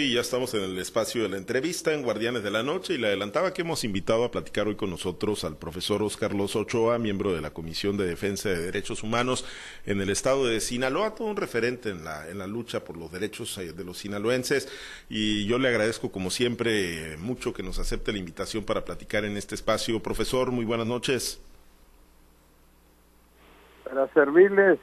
Y ya estamos en el espacio de la entrevista en Guardianes de la Noche y le adelantaba que hemos invitado a platicar hoy con nosotros al profesor Oscar Los Ochoa, miembro de la Comisión de Defensa de Derechos Humanos en el estado de Sinaloa, todo un referente en la, en la lucha por los derechos eh, de los sinaloenses y yo le agradezco como siempre mucho que nos acepte la invitación para platicar en este espacio. Profesor, muy buenas noches. Para servirles,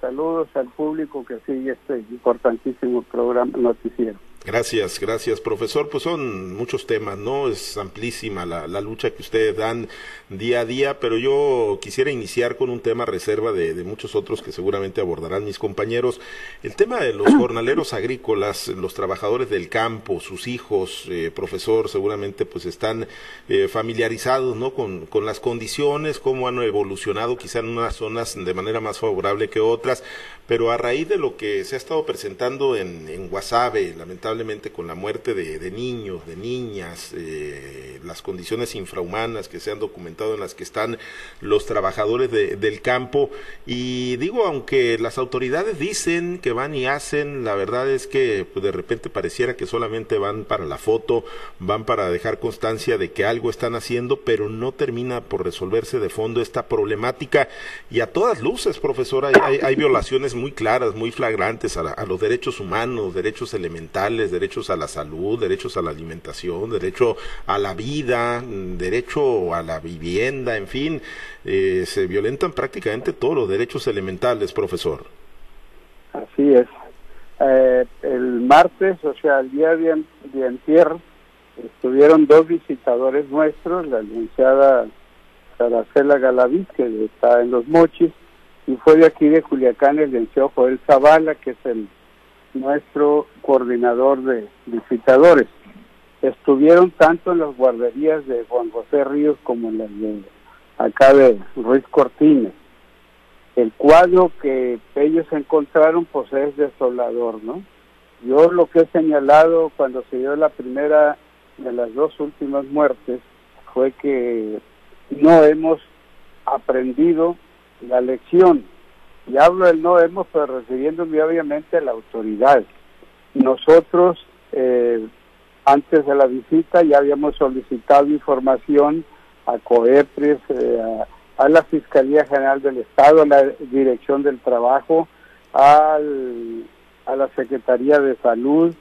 saludos al público que sigue este importantísimo programa noticiero. Gracias, gracias, profesor. Pues son muchos temas, ¿no? Es amplísima la, la, lucha que ustedes dan día a día, pero yo quisiera iniciar con un tema reserva de, de, muchos otros que seguramente abordarán mis compañeros. El tema de los jornaleros agrícolas, los trabajadores del campo, sus hijos, eh, profesor, seguramente pues están eh, familiarizados, ¿no? Con, con las condiciones, cómo han evolucionado quizá en unas zonas de manera más favorable que otras, pero a raíz de lo que se ha estado presentando en, en Guasave, lamentablemente, con la muerte de, de niños, de niñas, eh, las condiciones infrahumanas que se han documentado en las que están los trabajadores de, del campo. Y digo, aunque las autoridades dicen que van y hacen, la verdad es que pues, de repente pareciera que solamente van para la foto, van para dejar constancia de que algo están haciendo, pero no termina por resolverse de fondo esta problemática. Y a todas luces, profesora, hay, hay violaciones muy claras, muy flagrantes a, la, a los derechos humanos, derechos elementales derechos a la salud, derechos a la alimentación, derecho a la vida, derecho a la vivienda, en fin, eh, se violentan prácticamente todos los derechos elementales, profesor. Así es. Eh, el martes, o sea, el día de, de estuvieron dos visitadores nuestros, la licenciada Saracela Galaví, que está en Los Mochis, y fue de aquí de Culiacán el licenciado Joel Zavala, que es el nuestro coordinador de visitadores. Estuvieron tanto en las guarderías de Juan José Ríos como en las de acá de Ruiz Cortines. El cuadro que ellos encontraron pues es desolador, ¿no? Yo lo que he señalado cuando se dio la primera de las dos últimas muertes fue que no hemos aprendido la lección y hablo del no hemos, pero refiriéndome obviamente a la autoridad. Nosotros, eh, antes de la visita, ya habíamos solicitado información a COEPRES, eh, a, a, la Fiscalía General del Estado, a la Dirección del Trabajo, al, a la Secretaría de Salud,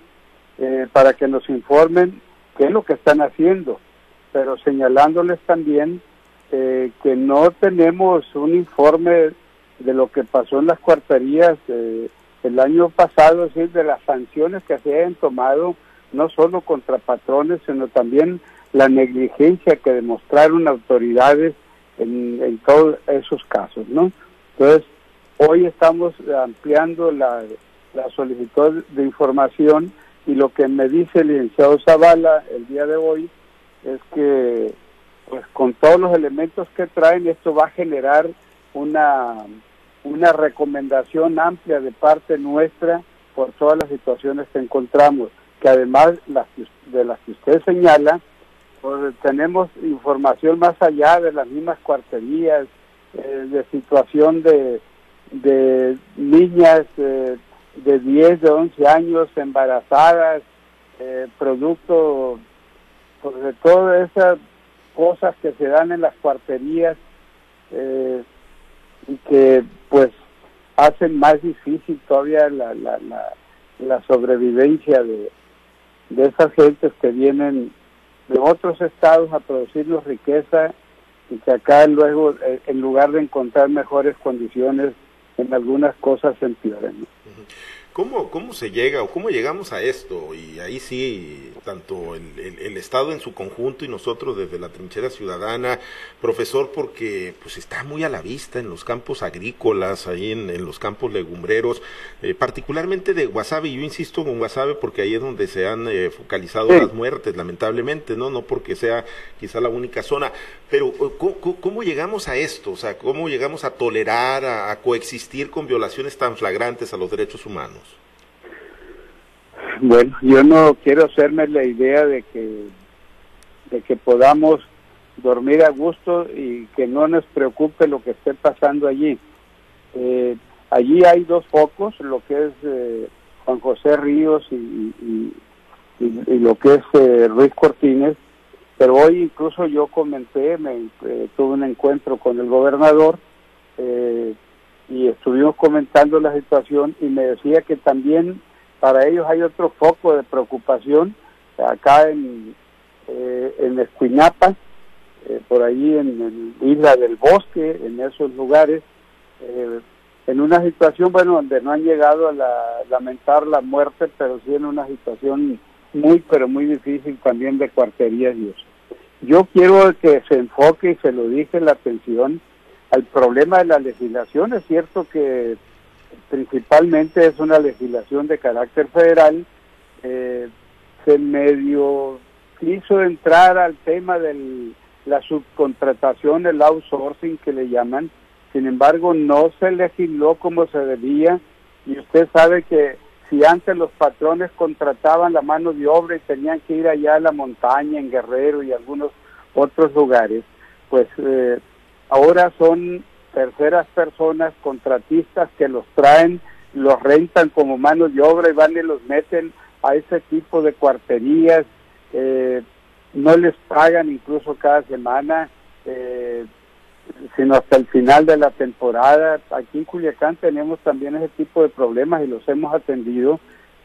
eh, para que nos informen qué es lo que están haciendo, pero señalándoles también eh, que no tenemos un informe de lo que pasó en las cuarterías eh, el año pasado, es decir, de las sanciones que se han tomado, no solo contra patrones, sino también la negligencia que demostraron autoridades en, en todos esos casos, ¿no? Entonces, hoy estamos ampliando la, la solicitud de información y lo que me dice el licenciado Zavala el día de hoy es que, pues con todos los elementos que traen, esto va a generar una una recomendación amplia de parte nuestra por todas las situaciones que encontramos, que además las, de las que usted señala, pues tenemos información más allá de las mismas cuarterías, eh, de situación de, de niñas eh, de 10, de 11 años embarazadas, eh, producto pues, de todas esas cosas que se dan en las cuarterías eh, y que pues hacen más difícil todavía la, la, la, la sobrevivencia de, de esas gentes que vienen de otros estados a producirnos riqueza y que acá luego eh, en lugar de encontrar mejores condiciones en algunas cosas se empeoran. ¿Cómo, ¿Cómo se llega o cómo llegamos a esto? Y ahí sí, tanto el, el, el, Estado en su conjunto y nosotros desde la trinchera ciudadana, profesor, porque pues está muy a la vista en los campos agrícolas, ahí en, en los campos legumbreros, eh, particularmente de Guasave, yo insisto con Guasave porque ahí es donde se han eh, focalizado sí. las muertes, lamentablemente, ¿no? No porque sea quizá la única zona, pero ¿cómo, cómo llegamos a esto? O sea, ¿cómo llegamos a tolerar, a, a coexistir con violaciones tan flagrantes a los derechos humanos? Bueno, yo no quiero hacerme la idea de que de que podamos dormir a gusto y que no nos preocupe lo que esté pasando allí. Eh, allí hay dos focos, lo que es eh, Juan José Ríos y, y, lo que es eh, Ruiz Cortines, pero hoy incluso yo comenté, me, eh, tuve un encuentro con el gobernador y estuvimos comentando la situación y me decía que también para ellos hay otro foco de preocupación acá en, en Escuinapa, por ahí en, en Isla del Bosque, en esos lugares, en una situación, bueno, donde no han llegado a lamentar la muerte, pero sí en una situación muy, pero muy difícil también de cuarterías y eso. Yo quiero que se enfoque, y se lo dije, la atención al problema de la legislación. Es cierto que principalmente es una legislación de carácter federal. Eh, se medio quiso entrar al tema de la subcontratación, el outsourcing que le llaman, sin embargo no se legisló como se debía y usted sabe que si antes los patrones contrataban la mano de obra y tenían que ir allá a la montaña, en Guerrero y algunos otros lugares, pues eh, ahora son terceras personas contratistas que los traen, los rentan como mano de obra y van y los meten a ese tipo de cuarterías, eh, no les pagan incluso cada semana, eh, sino hasta el final de la temporada. Aquí en Culiacán tenemos también ese tipo de problemas y los hemos atendido.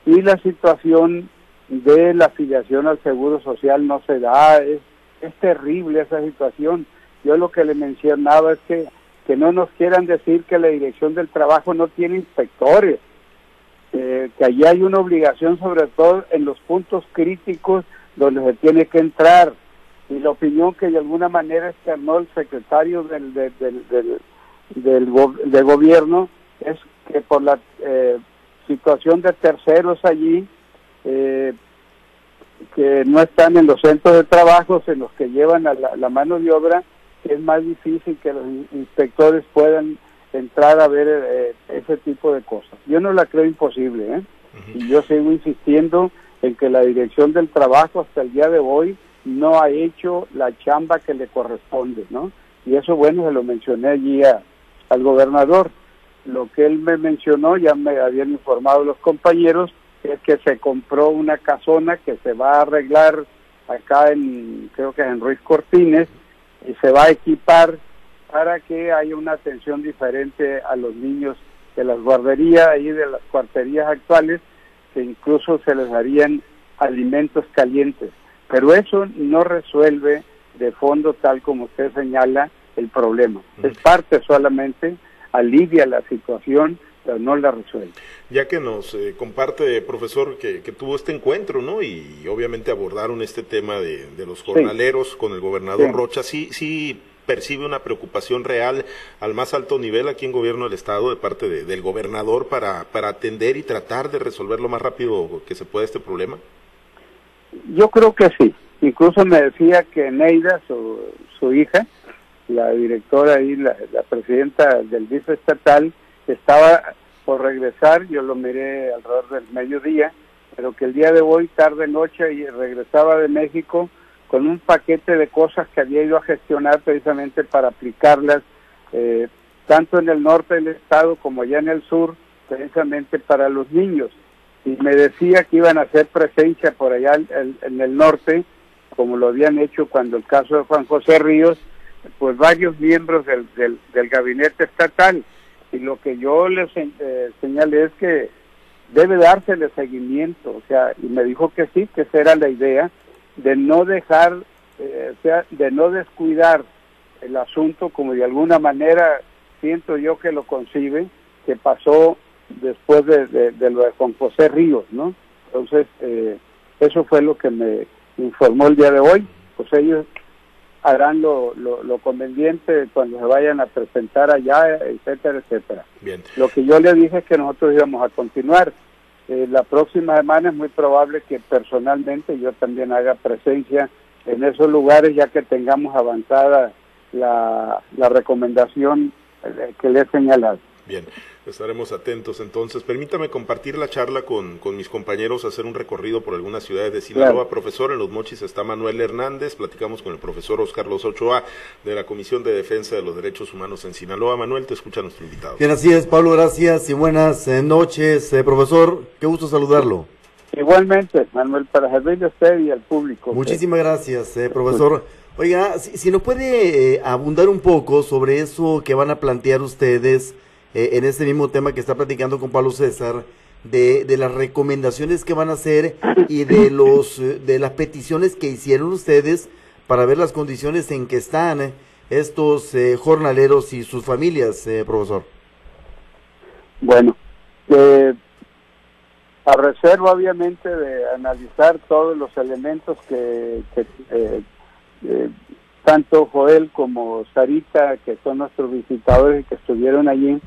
Y la situación de la afiliación al Seguro Social no se da, es, es terrible esa situación. Yo lo que le mencionaba es que, que no nos quieran decir que la Dirección del Trabajo no tiene inspectores, eh, que allí hay una obligación sobre todo en los puntos críticos donde se tiene que entrar. Y la opinión que de alguna manera externó el secretario del, del, del, del, gobierno es que por la eh, situación de terceros allí, eh, que no están en los centros de trabajo, en los que llevan a la, mano de obra, es más difícil que los inspectores puedan entrar a ver eh, ese tipo de cosas. Yo no la creo imposible, ¿eh? y yo sigo insistiendo en que la dirección del trabajo hasta el día de hoy no ha hecho la chamba que le corresponde, ¿no? Y eso, bueno, se lo mencioné allí al gobernador. Lo que él me mencionó, ya me habían informado los compañeros, es que se compró una casona que se va a arreglar acá en, creo que en Ruiz Cortines, se va a equipar para que haya una atención diferente a los niños de las guarderías y de las cuarterías actuales, que incluso se les darían alimentos calientes. Pero eso no resuelve de fondo, tal como usted señala, el problema. Es parte solamente, alivia la situación, no la resuelve. Ya que nos eh, comparte, profesor, que, tuvo este encuentro, ¿no? Y, obviamente abordaron este tema de, los jornaleros con el gobernador Rocha, sí, sí percibe una preocupación real al más alto nivel aquí en gobierno del estado de parte del gobernador para, para atender y tratar de resolver lo más rápido que se pueda este problema? Yo creo que sí. Incluso me decía que Neida, su, su hija, la directora y la, presidenta del vice estatal, estaba por regresar, yo lo miré alrededor del mediodía, pero que el día de hoy, tarde noche, y regresaba de México con un paquete de cosas que había ido a gestionar precisamente para aplicarlas eh, tanto en el norte del estado como allá en el sur, precisamente para los niños y me decía que iban a hacer presencia por allá en, el norte, como lo habían hecho cuando el caso de Juan José Ríos, pues varios miembros del, del, gabinete estatal. Y lo que yo les eh, señalé es que debe dársele seguimiento, o sea, y me dijo que sí, que esa era la idea, de no dejar, eh, o sea, de no descuidar el asunto, como de alguna manera siento yo que lo concibe, que pasó después de, lo de Juan José Ríos, ¿no? Entonces, eh, eso fue lo que me informó el día de hoy, pues ellos harán lo, lo, conveniente cuando se vayan a presentar allá, etcétera, etcétera. Bien. Lo que yo le dije es que nosotros íbamos a continuar. Eh, la próxima semana es muy probable que personalmente yo también haga presencia en esos lugares ya que tengamos avanzada la, la recomendación eh, que le he señalado. Bien, estaremos atentos entonces. Permítame compartir la charla con, con mis compañeros, hacer un recorrido por algunas ciudades de Sinaloa. Profesor, en Los Mochis está Manuel Hernández, platicamos con el profesor Oscar Los Ochoa de la Comisión de Defensa de los Derechos Humanos en Sinaloa. Manuel, te escucha nuestro invitado. Bien, así es, Pablo, gracias y buenas eh, noches. Eh, profesor, qué gusto saludarlo. Igualmente, Manuel, para servirle a usted y al público. Muchísimas gracias, eh, profesor. Oiga, si, nos puede eh, abundar un poco sobre eso que van a plantear ustedes eh, en este mismo tema que está platicando con Pablo César, de, de, las recomendaciones que van a hacer y de los de las peticiones que hicieron ustedes para ver las condiciones en que están estos jornaleros y sus familias, profesor. Bueno, eh, a reserva obviamente de analizar todos los elementos que, eh, eh, tanto Joel como Sarita, que son nuestros visitadores y que estuvieron allí,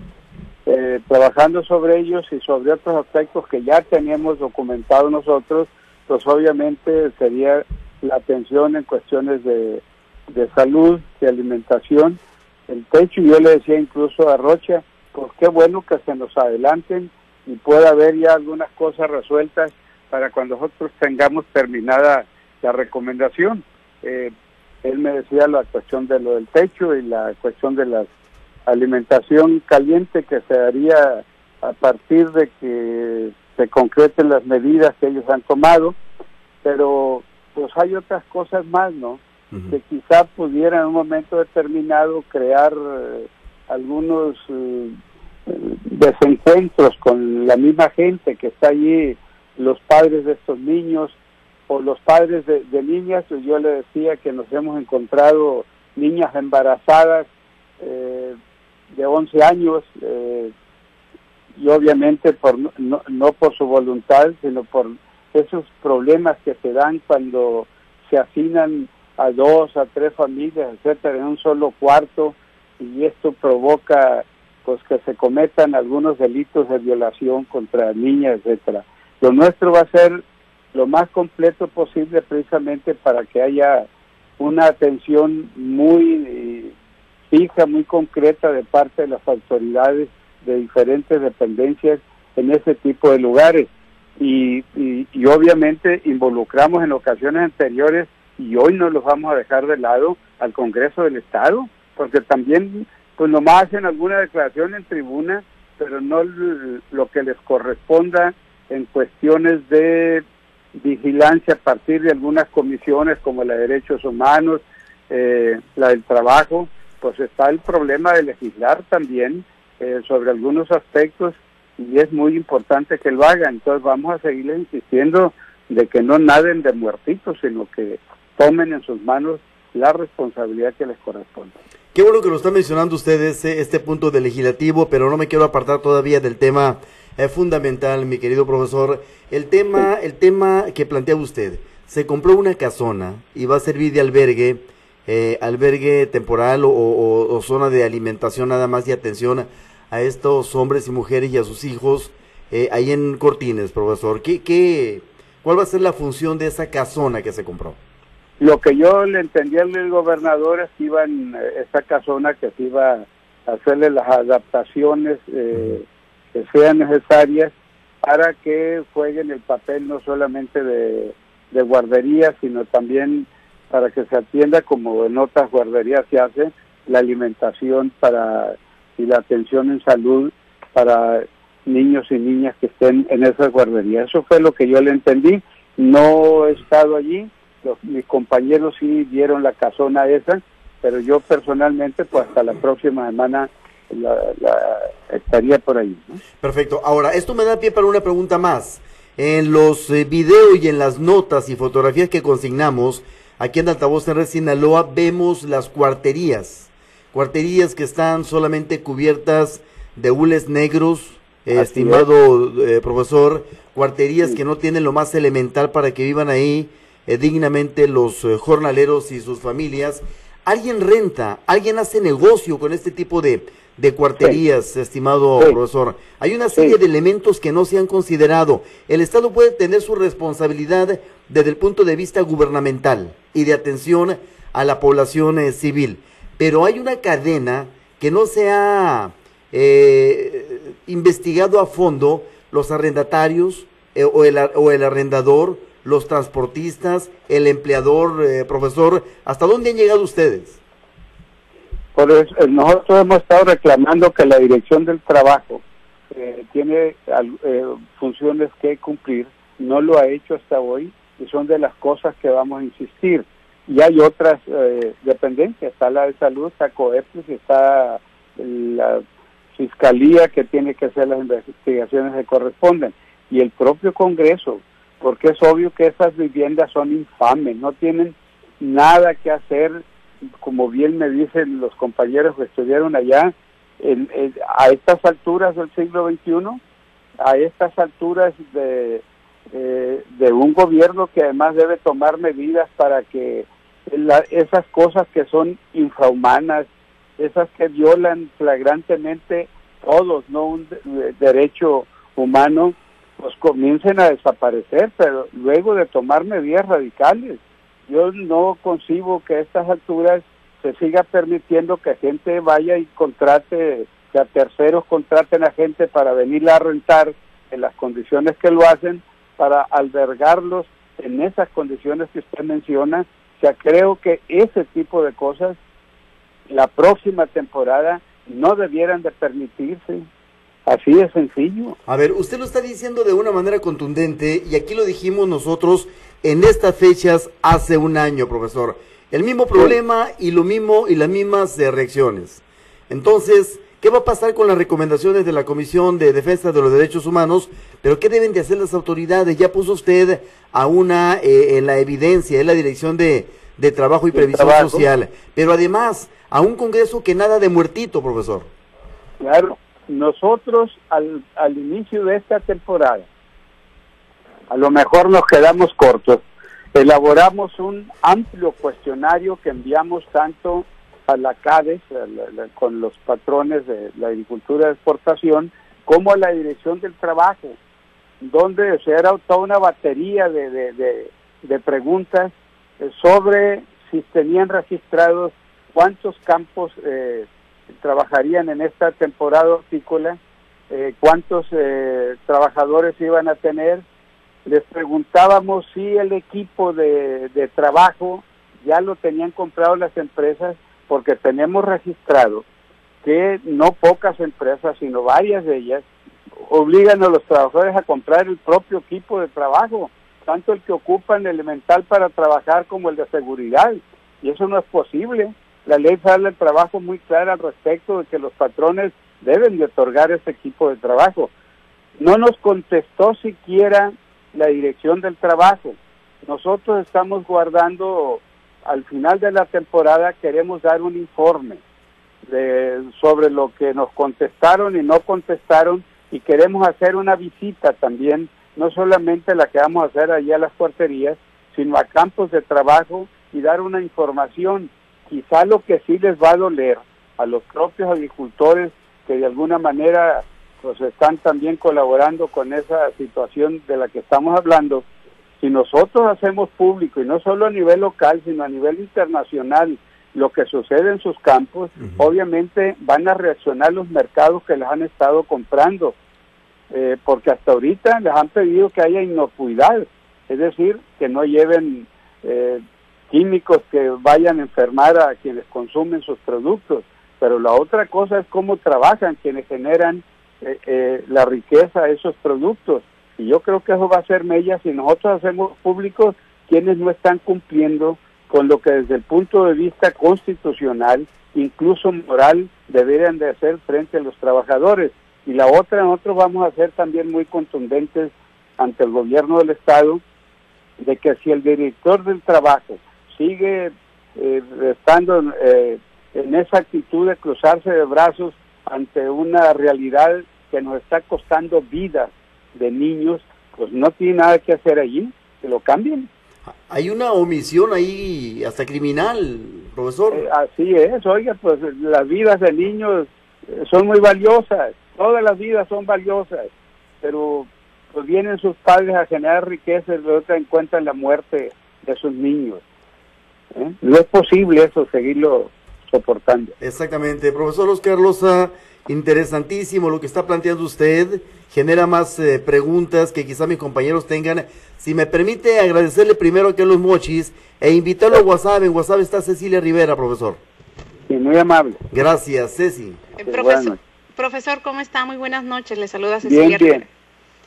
eh, trabajando sobre ellos y sobre otros aspectos que ya teníamos documentado nosotros, pues obviamente sería la atención en cuestiones de, de salud, de alimentación, el techo, y yo le decía incluso a Rocha, pues qué bueno que se nos adelanten y pueda haber ya algunas cosas resueltas para cuando nosotros tengamos terminada la recomendación. Eh, él me decía la cuestión de lo del techo y la cuestión de la alimentación caliente que se haría a partir de que se concreten las medidas que ellos han tomado, pero pues hay otras cosas más, ¿no? Que quizá pudiera en un momento determinado crear eh, algunos eh, desencuentros con la misma gente que está allí, los padres de estos niños o los padres de, niñas, pues yo le decía que nos hemos encontrado niñas embarazadas eh, de 11 años eh, y obviamente por no, por su voluntad, sino por esos problemas que se dan cuando se asignan a dos, a tres familias, etcétera, en un solo cuarto y esto provoca pues que se cometan algunos delitos de violación contra niñas, etcétera. Lo nuestro va a ser lo más completo posible precisamente para que haya una atención muy eh, fija, muy concreta de parte de las autoridades de diferentes dependencias en ese tipo de lugares. Y, y, y, obviamente involucramos en ocasiones anteriores y hoy no los vamos a dejar de lado al Congreso del Estado, porque también pues nomás hacen alguna declaración en tribuna, pero no lo que les corresponda en cuestiones de vigilancia a partir de algunas comisiones como la de derechos humanos, eh, la del trabajo, pues está el problema de legislar también eh, sobre algunos aspectos y es muy importante que lo hagan. Entonces vamos a seguirles insistiendo de que no naden de muertitos, sino que tomen en sus manos la responsabilidad que les corresponde. Qué bueno que lo está mencionando ustedes, este punto del legislativo, pero no me quiero apartar todavía del tema eh, fundamental, mi querido profesor. El tema, el tema que planteaba usted, se compró una casona y va a servir de albergue, eh, albergue temporal o, zona de alimentación nada más y atención a estos hombres y mujeres y a sus hijos eh, ahí en Cortines, profesor. ¿Qué, qué, ¿Cuál va a ser la función de esa casona que se compró? Lo que yo le entendía al gobernador es que iban, eh, esa casona que se iba a hacerle las adaptaciones eh, que sean necesarias para que jueguen el papel no solamente de, guardería, sino también para que se atienda, como en otras guarderías se hace, la alimentación para y la atención en salud para niños y niñas que estén en esas guarderías. Eso fue lo que yo le entendí. No he estado allí, mis compañeros sí vieron la casona esa, pero yo personalmente, pues hasta la próxima semana la, estaría por ahí. Perfecto. Ahora, esto me da pie para una pregunta más. En los eh, videos y en las notas y fotografías que consignamos, aquí en Altavoz en Red Sinaloa, vemos las cuarterías. Cuarterías que están solamente cubiertas de hules negros, estimado eh, profesor. Cuarterías que no tienen lo más elemental para que vivan ahí eh, dignamente los eh, jornaleros y sus familias. ¿Alguien renta, alguien hace negocio con este tipo de, de cuarterías, estimado profesor? Hay una serie de elementos que no se han considerado. El Estado puede tener su responsabilidad desde el punto de vista gubernamental y de atención a la población eh, civil, pero hay una cadena que no se ha investigado a fondo los arrendatarios o, el, o el arrendador los transportistas, el empleador, eh, profesor, ¿hasta dónde han llegado ustedes? Por eso, eh, nosotros hemos estado reclamando que la Dirección del Trabajo eh, tiene funciones que cumplir. No lo ha hecho hasta hoy y son de las cosas que vamos a insistir. Y hay otras eh, dependencias, está la de salud, está COEPS, está la fiscalía que tiene que hacer las investigaciones que corresponden. Y el propio Congreso, porque es obvio que esas viviendas son infames, no tienen nada que hacer, como bien me dicen los compañeros que estuvieron allá, a estas alturas del siglo XXI, a estas alturas de, eh, de un gobierno que además debe tomar medidas para que esas cosas que son infrahumanas, esas que violan flagrantemente todos, no un derecho humano, pues comiencen a desaparecer, pero luego de tomar medidas radicales. Yo no concibo que a estas alturas se siga permitiendo que gente vaya y contrate, que a terceros contraten a gente para venirla a rentar en las condiciones que lo hacen, para albergarlos en esas condiciones que usted menciona. O sea, creo que ese tipo de cosas la próxima temporada no debieran de permitirse. Así de sencillo. A ver, usted lo está diciendo de una manera contundente y aquí lo dijimos nosotros en estas fechas hace un año, profesor. El mismo problema y lo mismo y las mismas reacciones. Entonces, ¿qué va a pasar con las recomendaciones de la Comisión de Defensa de los Derechos Humanos? Pero ¿qué deben de hacer las autoridades? Ya puso usted a una eh, en la evidencia, en la Dirección de, Trabajo y Previsión Social, pero además a un Congreso que nada de muertito, profesor. Claro, nosotros al, al inicio de esta temporada, a lo mejor nos quedamos cortos, elaboramos un amplio cuestionario que enviamos tanto a la CADES, con los patrones de la agricultura de exportación, como a la Dirección del Trabajo, donde se era toda una batería de, de, preguntas eh, sobre si tenían registrados cuántos campos eh, trabajarían en esta temporada hortícola, eh, cuántos trabajadores iban a tener, les preguntábamos si el equipo de, trabajo ya lo tenían comprado las empresas, porque tenemos registrado que no pocas empresas, sino varias de ellas, obligan a los trabajadores a comprar el propio equipo de trabajo, tanto el que ocupan elemental para trabajar como el de seguridad. Y eso no es posible. La ley federal del trabajo muy clara al respecto de que los patrones deben de otorgar ese equipo de trabajo. No nos contestó siquiera la dirección del trabajo. Nosotros estamos guardando, al final de la temporada queremos dar un informe de, sobre lo que nos contestaron y no contestaron y queremos hacer una visita también, no solamente la que vamos a hacer allá a las cuarterías, sino a campos de trabajo y dar una información. Quizá lo que sí les va a doler a los propios agricultores que de alguna manera pues están también colaborando con esa situación de la que estamos hablando, si nosotros hacemos público, y no solo a nivel local, sino a nivel internacional, lo que sucede en sus campos, obviamente van a reaccionar los mercados que les han estado comprando, eh, porque hasta ahorita les han pedido que haya inocuidad, es decir, que no lleven eh, químicos que vayan a enfermar a quienes consumen sus productos, pero la otra cosa es cómo trabajan quienes generan eh, eh, la riqueza de esos productos. Y yo creo que eso va a ser mella si nosotros hacemos públicos quienes no están cumpliendo con lo que desde el punto de vista constitucional, incluso moral, deberían de hacer frente a los trabajadores. Y la otra, nosotros vamos a ser también muy contundentes ante el gobierno del Estado de que si el director del trabajo sigue eh, estando en esa actitud de cruzarse de brazos ante una realidad que nos está costando vidas de niños, pues no tiene nada que hacer allí, que lo cambien. Hay una omisión ahí hasta criminal, profesor. Eh, así es, oiga, pues las vidas de niños eh, son muy valiosas, todas las vidas son valiosas, pero pues vienen sus padres a generar riqueza y luego encuentran la muerte de sus niños. ¿eh? No es posible eso, seguirlo soportando. Exactamente, profesor Oscar Loza, interesantísimo lo que está planteando usted, genera más eh, preguntas que quizá mis compañeros tengan. Si me permite agradecerle primero a los Mochis e invitarlo a WhatsApp, en WhatsApp está Cecilia Rivera, profesor. Sí, muy amable. Gracias, Ceci. Eh, profesor, profesor, ¿cómo está? Muy buenas noches, le saluda Cecilia Rivera.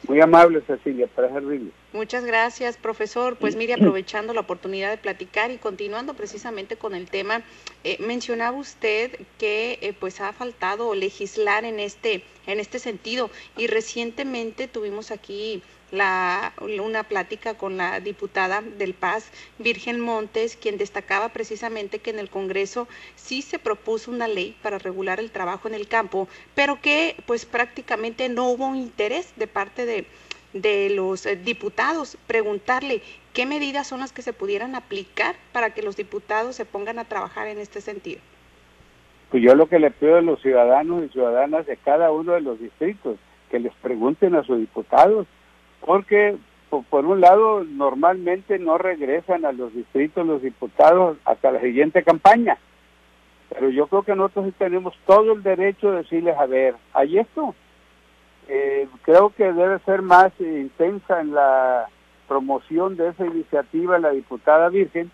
Muy amable, Cecilia, para servirle. Muchas gracias, profesor. Pues mire, aprovechando la oportunidad de platicar y continuando precisamente con el tema, eh, mencionaba usted que eh, pues ha faltado legislar en este en este sentido y recientemente tuvimos aquí la, una plática con la diputada del Paz, Virgen Montes, quien destacaba precisamente que en el Congreso sí se propuso una ley para regular el trabajo en el campo, pero que pues prácticamente no hubo interés de parte de, de los eh, diputados. Preguntarle qué medidas son las que se pudieran aplicar para que los diputados se pongan a trabajar en este sentido. Pues yo lo que le pido a los ciudadanos y ciudadanas de cada uno de los distritos, que les pregunten a sus diputados porque por un lado normalmente no regresan a los distritos los diputados hasta la siguiente campaña, pero yo creo que nosotros tenemos todo el derecho de decirles, a ver, hay esto, eh, creo que debe ser más intensa en la promoción de esa iniciativa la diputada Virgen.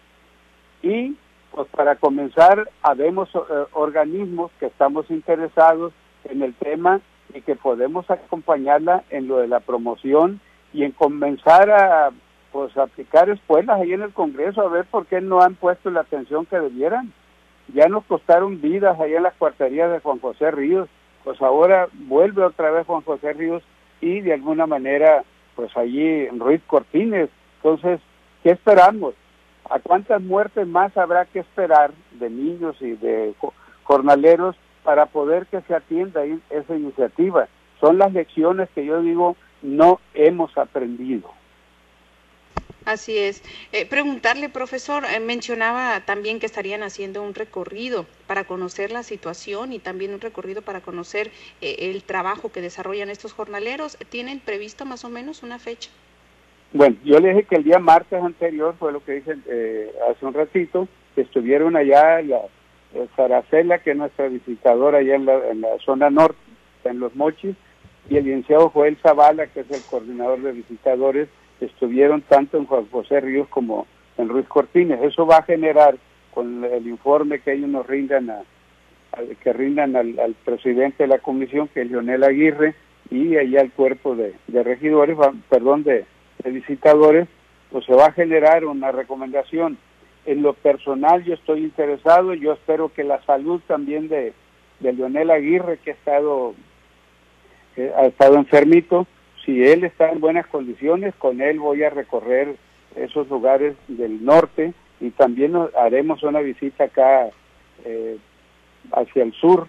Y pues para comenzar habemos eh, organismos que estamos interesados en el tema y que podemos acompañarla en lo de la promoción y en comenzar a pues aplicar escuelas ahí en el Congreso a ver por qué no han puesto la atención que debieran. Ya nos costaron vidas ahí en las cuarterías de Juan José Ríos, pues ahora vuelve otra vez Juan José Ríos y de alguna manera pues allí Ruiz Cortines. Entonces, ¿qué esperamos? ¿A cuántas muertes más habrá que esperar de niños y de jornaleros para poder que se atienda esa iniciativa? Son las lecciones que yo digo no hemos aprendido. Así es. Eh, preguntarle, profesor, eh, mencionaba también que estarían haciendo un recorrido para conocer la situación y también un recorrido para conocer eh, el trabajo que desarrollan estos jornaleros. ¿Tienen previsto más o menos una fecha? Bueno, yo le dije que el día martes anterior, fue lo que dije hace un ratito, que estuvieron allá la Saracela, que es nuestra visitadora allá en la, en la zona norte, en Los Mochis, y el licenciado Joel Zavala, que es el coordinador de visitadores, estuvieron tanto en Juan José Ríos como en Ruiz Cortines. Eso va a generar, con el informe que ellos nos rindan a, que rindan al, presidente de la comisión, que es Leonel Aguirre, y allá al cuerpo de, regidores, perdón, de, visitadores, pues se va a generar una recomendación. En lo personal yo estoy interesado, yo espero que la salud también de, de Leonel Aguirre, que ha estado ha estado enfermito. Si él está en buenas condiciones, con él voy a recorrer esos lugares del norte y también haremos una visita acá eh, hacia el sur,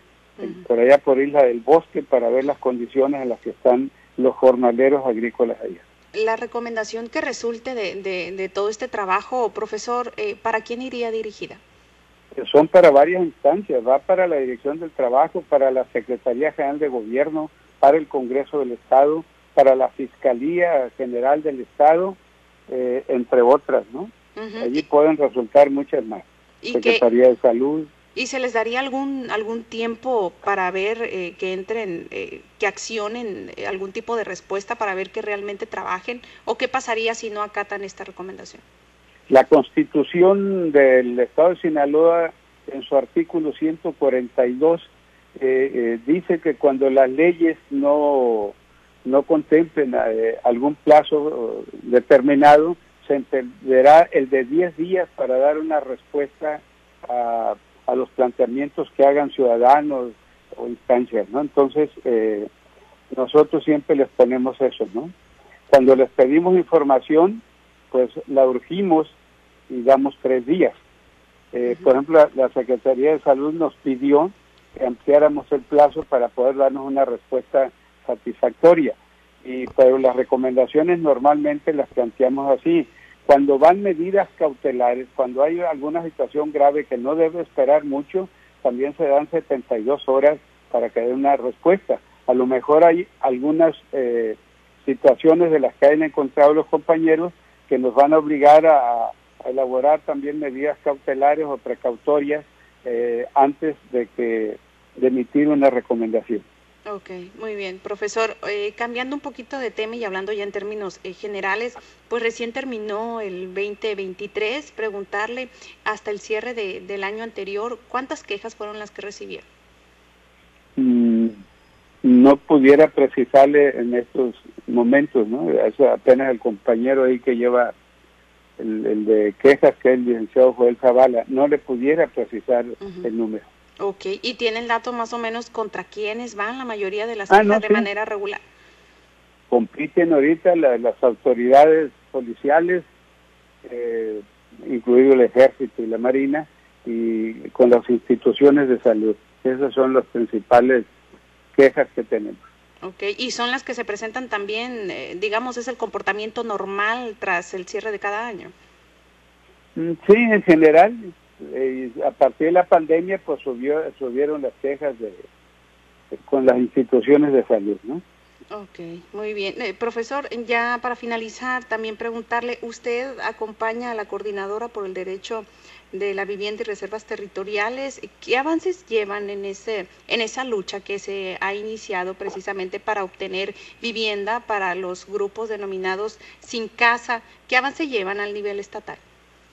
por allá por Isla del Bosque, para ver las condiciones en las que están los jornaleros agrícolas allá. La recomendación que resulte de, de, todo este trabajo, profesor, eh, ¿para quién iría dirigida? Son para varias instancias, va para la Dirección del Trabajo, para la Secretaría General de Gobierno, para el Congreso del Estado, para la Fiscalía General del Estado, eh, entre otras, ¿no? Allí pueden resultar muchas más. Secretaría de Salud. ¿Y se les daría algún algún tiempo para ver eh, que entren, eh, que accionen algún tipo de respuesta para ver que realmente trabajen? ¿O qué pasaría si no acatan esta recomendación? La Constitución del Estado de Sinaloa, en su artículo 142, eh, eh, dice que cuando las leyes no, no contemplen eh, algún plazo determinado, se entenderá el de 10 días para dar una respuesta a, a los planteamientos que hagan ciudadanos o instancias, ¿no? Entonces, nosotros siempre les ponemos eso, ¿no? Cuando les pedimos información, pues la urgimos y damos tres días. Por ejemplo, la Secretaría de Salud nos pidió que ampliáramos el plazo para poder darnos una respuesta satisfactoria. Y pero las recomendaciones normalmente las planteamos así. Cuando van medidas cautelares, cuando hay alguna situación grave que no debe esperar mucho, también se dan 72 horas para que dé una respuesta. A lo mejor hay algunas eh, situaciones de las que han encontrado los compañeros que nos van a obligar a, a elaborar también medidas cautelares o precautorias eh, antes de que de emitir una recomendación. Ok, muy bien. Profesor, eh, cambiando un poquito de tema y hablando ya en términos eh, generales, pues recién terminó el 2023, preguntarle hasta el cierre de, del año anterior, ¿cuántas quejas fueron las que recibieron? Mm, no pudiera precisarle en estos momentos, ¿no? Eso apenas el compañero ahí que lleva el, de quejas, que el licenciado Joel Zavala, no le pudiera precisar el número. Ok, ¿y tienen datos más o menos contra quiénes van la mayoría de las ah, quejas de manera regular? Compiten ahorita las autoridades policiales, eh, incluido el ejército y la marina, y con las instituciones de salud. Esas son las principales quejas que tenemos. Ok, y son las que se presentan también, eh, digamos, es el comportamiento normal tras el cierre de cada año. Mm, sí, en general, eh, a partir de la pandemia, pues subió, subieron las quejas de, con las instituciones de salud, ¿no? Ok, muy bien. Eh, profesor, ya para finalizar, también preguntarle, usted acompaña a la coordinadora por el derecho de la vivienda y reservas territoriales. ¿Qué avances llevan en, ese, en esa lucha que se ha iniciado precisamente para obtener vivienda para los grupos denominados sin casa? ¿Qué avances llevan al nivel estatal?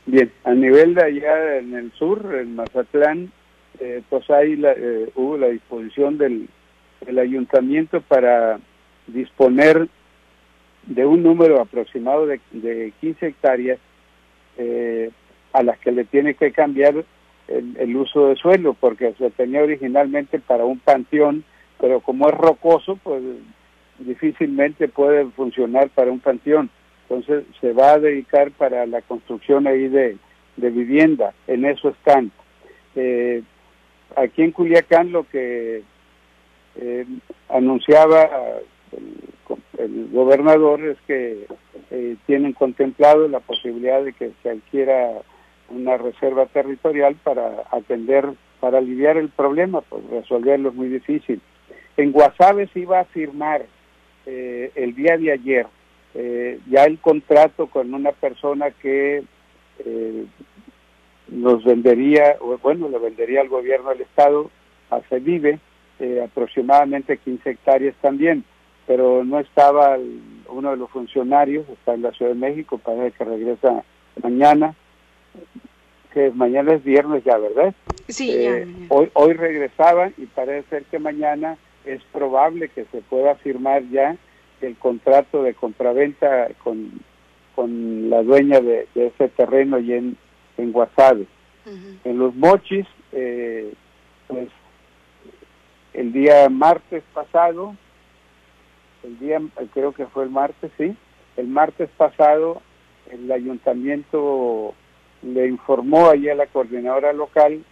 Bien, a nivel de allá en el sur, en Mazatlán, eh, pues ahí eh, hubo la disposición del, ayuntamiento para disponer de un número aproximado de, de 15 hectáreas eh, a las que le tiene que cambiar el, uso de suelo, porque se tenía originalmente para un panteón, pero como es rocoso, pues difícilmente puede funcionar para un panteón. Entonces se va a dedicar para la construcción ahí de, vivienda, en eso están. Eh, aquí en Culiacán lo que eh, anunciaba el, gobernador es que eh, tienen contemplado la posibilidad de que se adquiera una reserva territorial para atender, para aliviar el problema, pues resolverlo es muy difícil. En Guasave se iba a firmar eh, el día de ayer eh, ya el contrato con una persona que eh, nos vendería, o bueno, le vendería al gobierno del Estado, a CEVIVE, aproximadamente 15 hectáreas también, pero no estaba uno de los funcionarios, está en la Ciudad de México, parece que regresa mañana, que mañana es viernes ya, ¿verdad? Sí, eh, Hoy, hoy regresaban y parece ser que mañana es probable que se pueda firmar ya el contrato de compraventa con, con la dueña de, ese terreno y en, en Guasave. En los mochis, eh, pues el día martes pasado, el día, creo que fue el martes, sí, el martes pasado el ayuntamiento le informó allí a la coordinadora local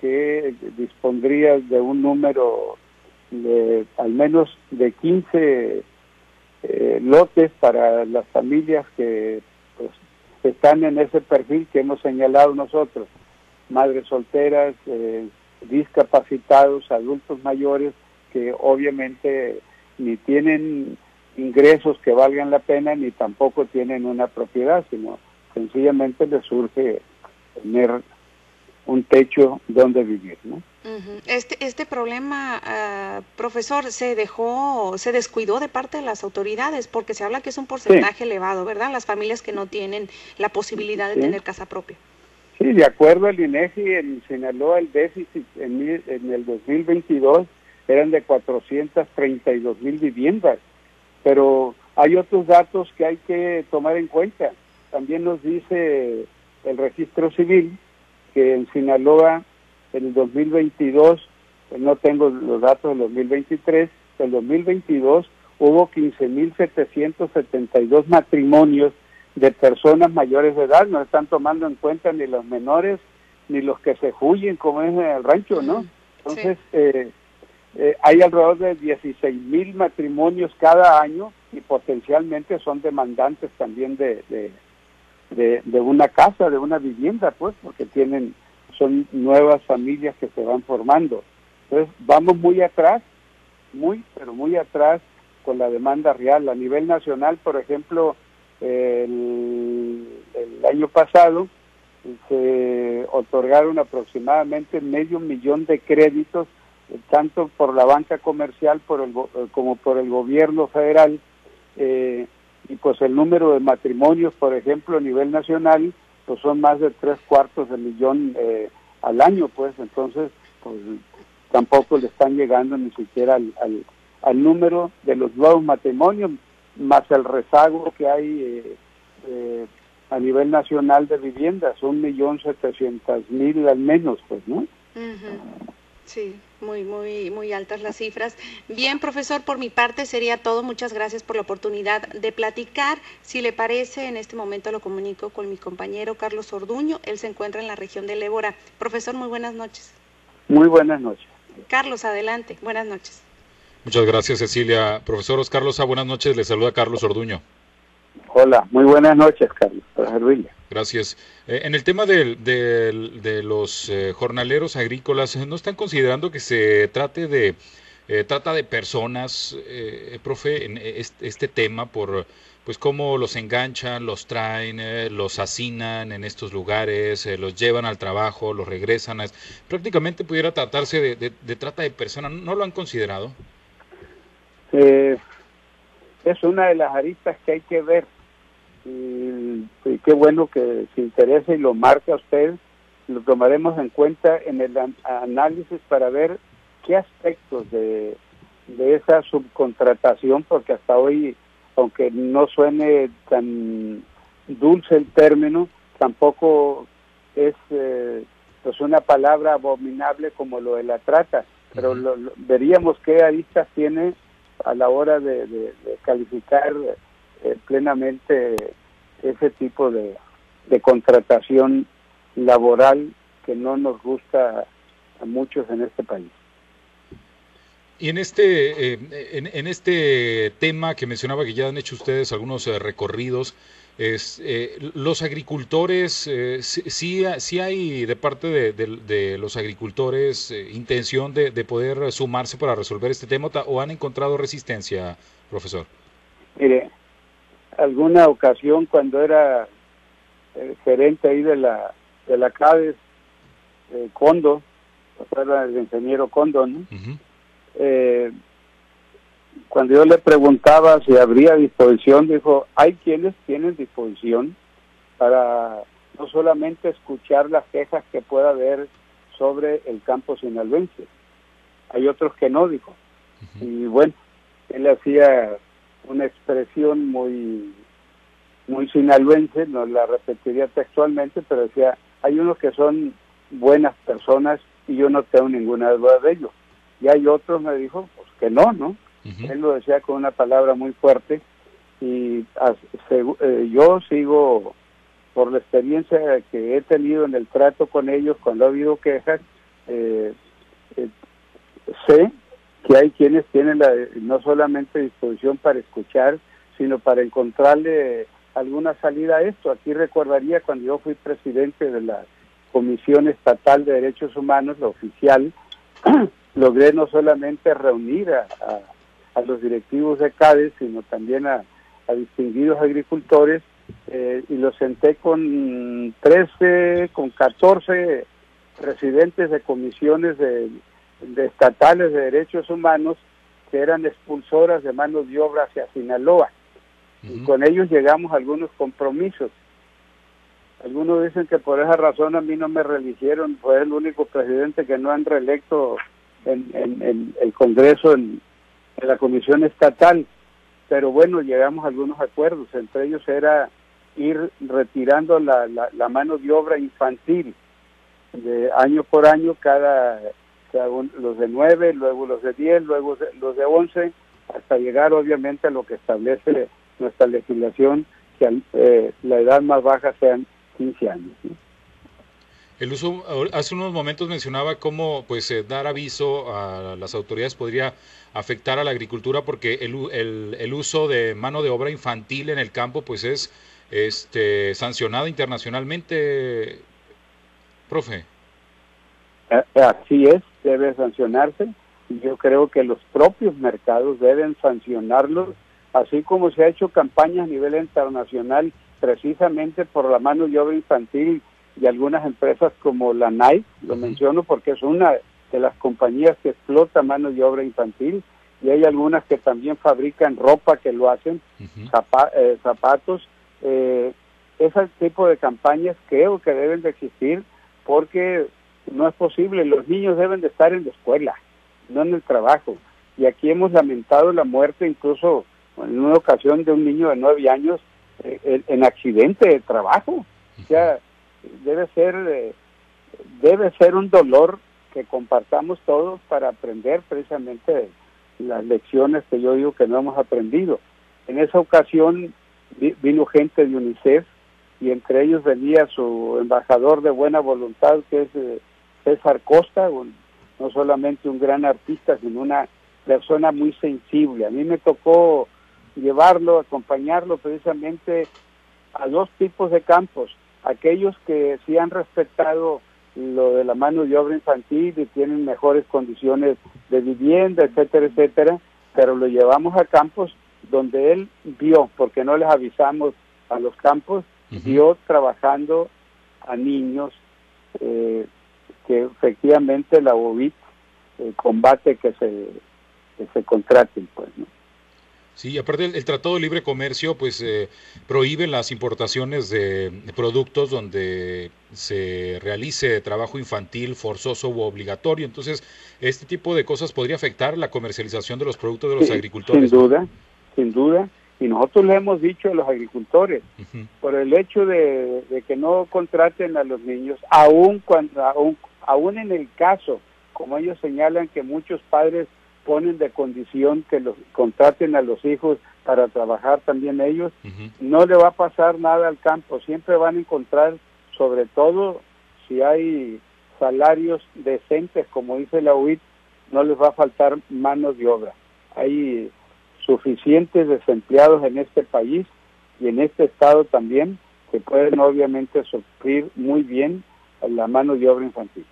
que dispondría de un número de al menos de 15 eh, lotes para las familias que pues, están en ese perfil que hemos señalado nosotros, madres solteras, eh, discapacitados, adultos mayores, que obviamente ni tienen ingresos que valgan la pena ni tampoco tienen una propiedad, sino sencillamente les surge tener un techo donde vivir, ¿no? Este este problema, ah, profesor, se dejó, se descuidó de parte de las autoridades porque se habla que es un porcentaje elevado, ¿verdad? Las familias que no tienen la posibilidad de tener casa propia. Sí, de acuerdo al INEGI, en Sinaloa el déficit en, en el 2022 eran de 432 mil viviendas pero hay otros datos que hay que tomar en cuenta. También nos dice el registro civil que en Sinaloa en el 2022, pues no tengo los datos del 2023, en el 2022 hubo 15.772 matrimonios de personas mayores de edad, no están tomando en cuenta ni los menores ni los que se huyen como es en el rancho, ¿no? Entonces, eh, eh, hay alrededor de 16 mil matrimonios cada año y potencialmente son demandantes también de, de, de, una casa, de una vivienda, pues, porque tienen, son nuevas familias que se van formando. Entonces, vamos muy atrás, muy, pero muy atrás con la demanda real. A nivel nacional, por ejemplo, el, año pasado se otorgaron aproximadamente medio millón de créditos tanto por la banca comercial por el, como por el gobierno federal, eh, y pues el número de matrimonios, por ejemplo, a nivel nacional, pues son más de tres cuartos de millón eh, al año, pues entonces pues, tampoco le están llegando ni siquiera al, al, número de los nuevos matrimonios. más el rezago que hay eh, a nivel nacional de viviendas, un millón setecientos mil al menos, pues, ¿no? Sí, muy, muy, muy altas las cifras. Bien, profesor, por mi parte sería todo. Muchas gracias por la oportunidad de platicar. Si le parece, en este momento lo comunico con mi compañero Carlos Orduño. Él se encuentra en la región de Lébora. Profesor, muy buenas noches. Muy buenas noches. Carlos, adelante. Buenas noches. Muchas gracias, Cecilia. Profesor Oscar Loza, buenas noches. Le saluda Carlos Orduño. Hola, muy buenas noches, Carlos. Gracias. Eh, en el tema de, de, los eh, jornaleros agrícolas, ¿no están considerando que se trate de eh, trata de personas, profe, en este, tema por pues cómo los enganchan, los traen, los hacinan en estos lugares, los llevan al trabajo, los regresan. prácticamente pudiera tratarse de, de, trata de personas. ¿No lo han considerado? es una de las aristas que hay que ver y, qué bueno que se interese y lo marca usted, lo tomaremos en cuenta en el análisis para ver qué aspectos de, de esa subcontratación, porque hasta hoy, aunque no suene tan dulce el término, tampoco es eh, pues una palabra abominable como lo de la trata, pero veríamos qué aristas tiene a la hora de calificar eh, plenamente ese tipo de, contratación laboral que no nos gusta a muchos en este país. Y en este, eh, en, este tema que mencionaba que ya han hecho ustedes algunos eh, recorridos, es, los agricultores, sí, sí, hay de parte de, de los agricultores intención de, poder sumarse para resolver este tema o han encontrado resistencia, profesor. Mire, alguna ocasión cuando era el gerente ahí de la de la CADES, eh, Condo, era el ingeniero Condo, ¿no? eh, cuando yo le preguntaba si habría disposición, dijo, hay quienes tienen disposición para no solamente escuchar las quejas que pueda haber sobre el campo sinaloense, hay otros que no, dijo. Y bueno, él hacía una expresión muy muy sinaloense, no la repetiría textualmente, pero decía, hay unos que son buenas personas y yo no tengo ninguna duda de ello. Y hay otros, me dijo, pues que no, ¿no? Él lo decía con una palabra muy fuerte y eh, yo sigo, por la experiencia que he tenido en el trato con ellos cuando ha habido quejas, eh, eh, sé que hay quienes tienen la, no solamente disposición para escuchar, sino para encontrarle alguna salida a esto. Aquí recordaría cuando yo fui presidente de la Comisión Estatal de Derechos Humanos, la oficial, logré no solamente reunir a, los directivos de CADES, sino también a, distinguidos agricultores, eh, y los senté con 13, con 14 presidentes de comisiones de de estatales de derechos humanos que eran expulsoras de manos de obra hacia Sinaloa. Y con ellos llegamos a algunos compromisos. Algunos dicen que por esa razón a mí no me reeligieron, fue el único presidente que no han reelecto en, en, el Congreso, en, la Comisión Estatal. Pero bueno, llegamos a algunos acuerdos, entre ellos era ir retirando la, la, la mano de obra infantil de año por año cada los de 9, luego los de 10, luego los de 11, hasta llegar obviamente a lo que establece nuestra legislación, que eh, la edad más baja sean 15 años. El uso, hace unos momentos mencionaba cómo pues eh, dar aviso a las autoridades podría afectar a la agricultura porque el, el, el, uso de mano de obra infantil en el campo pues es este sancionado internacionalmente, profe. Así es, debe sancionarse y yo creo que los propios mercados deben sancionarlos, así como se ha hecho campañas a nivel internacional precisamente por la mano de obra infantil y algunas empresas como la Nike, lo menciono porque es una de las compañías que explota mano de obra infantil y hay algunas que también fabrican ropa que lo hacen, eh, zapatos. Eh, ese tipo de campañas creo que deben de existir porque no es posible, los niños deben de estar en la escuela, no en el trabajo. Y aquí hemos lamentado la muerte incluso en una ocasión de un niño de nueve años eh, en accidente de trabajo. O sea, debe ser, eh, debe ser un dolor que compartamos todos para aprender precisamente las lecciones que yo digo que no hemos aprendido. En esa ocasión vino gente de UNICEF y entre ellos venía su embajador de buena voluntad, que es eh, César Costa, no solamente un gran artista, sino una persona muy sensible. A mí me tocó llevarlo, acompañarlo precisamente a dos tipos de campos, aquellos que sí han respetado lo de la mano de obra infantil y tienen mejores condiciones de vivienda, etcétera, etcétera, pero lo llevamos a campos donde él vio, porque no les avisamos a los campos, vio trabajando a niños eh, que efectivamente la UBIT eh, combate que se, que se contraten, pues, ¿no? Sí, aparte el, Tratado de Libre Comercio pues eh, prohíbe las importaciones de, productos donde se realice trabajo infantil forzoso u obligatorio. Entonces, este tipo de cosas podría afectar la comercialización de los productos de los agricultores. Sin duda, sin duda. Y nosotros le hemos dicho a los agricultores, por el hecho de, que no contraten a los niños, aún, cuando, aún en el caso, como ellos señalan que muchos padres ponen de condición que los contraten a los hijos para trabajar también ellos, no le va a pasar nada al campo, siempre van a encontrar, sobre todo si hay salarios decentes, como dice la UIT, no les va a faltar manos de obra. Hay suficientes desempleados en este país y en este estado también que pueden obviamente sufrir muy bien la mano de obra infantil.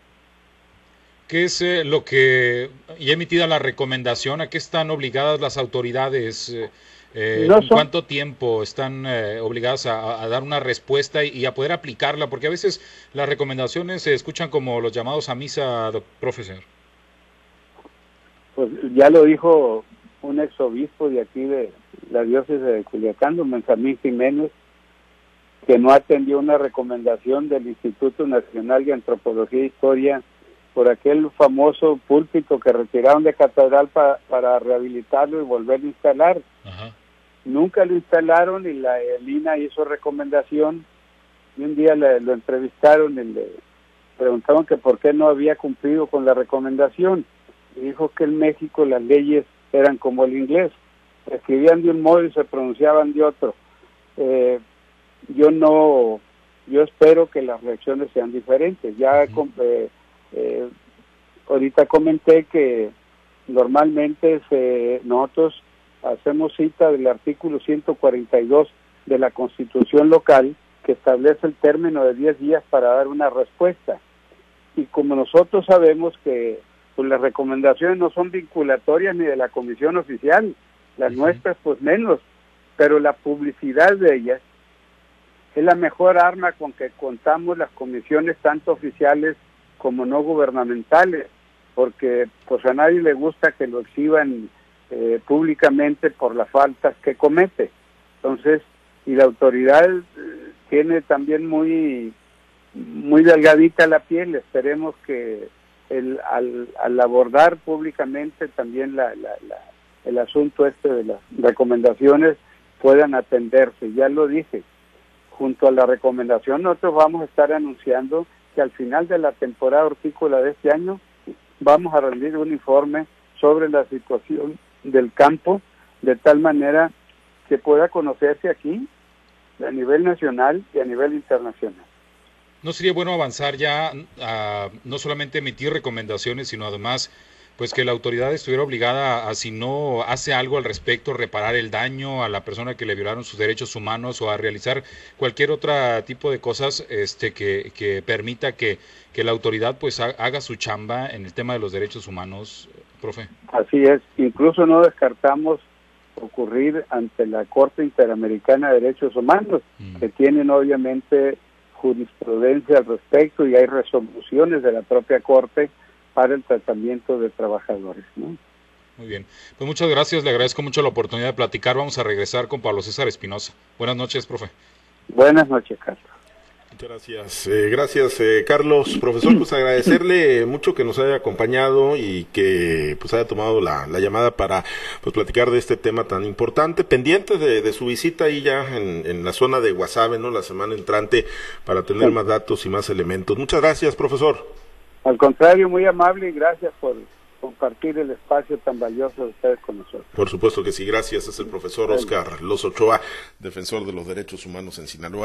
¿Qué es eh, lo que, y emitida la recomendación, a qué están obligadas las autoridades? Eh, eh ¿En cuánto tiempo están eh, obligadas a, dar una respuesta y, a poder aplicarla? Porque a veces las recomendaciones se escuchan como los llamados a misa, profesor. Pues ya lo dijo un ex obispo de aquí de la diócesis de Culiacán, don Benjamín Jiménez, que no atendió una recomendación del Instituto Nacional de Antropología e Historia por aquel famoso púlpito que retiraron de catedral para rehabilitarlo y volverlo a instalar. Nunca lo instalaron y la Lina hizo recomendación y un día lo entrevistaron y le preguntaron que por qué no había cumplido con la recomendación y dijo que en México las leyes eran como el inglés, escribían de un modo y se pronunciaban de otro. Eh, yo no, yo espero que las reacciones sean diferentes. Ya eh, ahorita comenté que normalmente se, nosotros hacemos cita del artículo 142 de la Constitución local que establece el término de 10 días para dar una respuesta. Y como nosotros sabemos que pues, las recomendaciones no son vinculatorias ni de la Comisión Oficial, las nuestras pues menos, pero la publicidad de ellas es la mejor arma con que contamos las comisiones tanto oficiales como no gubernamentales, porque pues a nadie le gusta que lo exhiban eh, públicamente por las faltas que comete. Entonces, y la autoridad eh, tiene también muy muy delgadita la piel, esperemos que el, al, al abordar públicamente también la, la, el asunto este de las recomendaciones puedan atenderse. Ya lo dije, junto a la recomendación nosotros vamos a estar anunciando que al final de la temporada hortícola de este año vamos a rendir un informe sobre la situación del campo de tal manera que pueda conocerse aquí a nivel nacional y a nivel internacional. ¿No sería bueno avanzar ya a no solamente emitir recomendaciones, sino además pues que la autoridad estuviera obligada a, si no hace algo al respecto, reparar el daño a la persona que le violaron sus derechos humanos o a realizar cualquier otro tipo de cosas este, que, que permita que, que, la autoridad pues haga su chamba en el tema de los derechos humanos, profe. Así es, incluso no descartamos ocurrir ante la Corte Interamericana de Derechos Humanos, mm. que tienen obviamente jurisprudencia al respecto y hay resoluciones de la propia Corte para el tratamiento de trabajadores. ¿no? Muy bien. Pues muchas gracias, le agradezco mucho la oportunidad de platicar. Vamos a regresar con Pablo César Espinosa. Buenas noches, profe. Buenas noches, Carlos. Muchas gracias. Eh, gracias, eh, Carlos. Profesor, pues agradecerle mucho que nos haya acompañado y que pues haya tomado la, la llamada para pues platicar de este tema tan importante. Pendiente de, de su visita ahí ya en, en, la zona de Guasave, ¿no? La semana entrante para tener sí. más datos y más elementos. Muchas gracias, profesor. Al contrario, muy amable y gracias por compartir el espacio tan valioso de ustedes con nosotros. Por supuesto que sí, gracias. Es el profesor Oscar Los Ochoa, defensor de los derechos humanos en Sinaloa.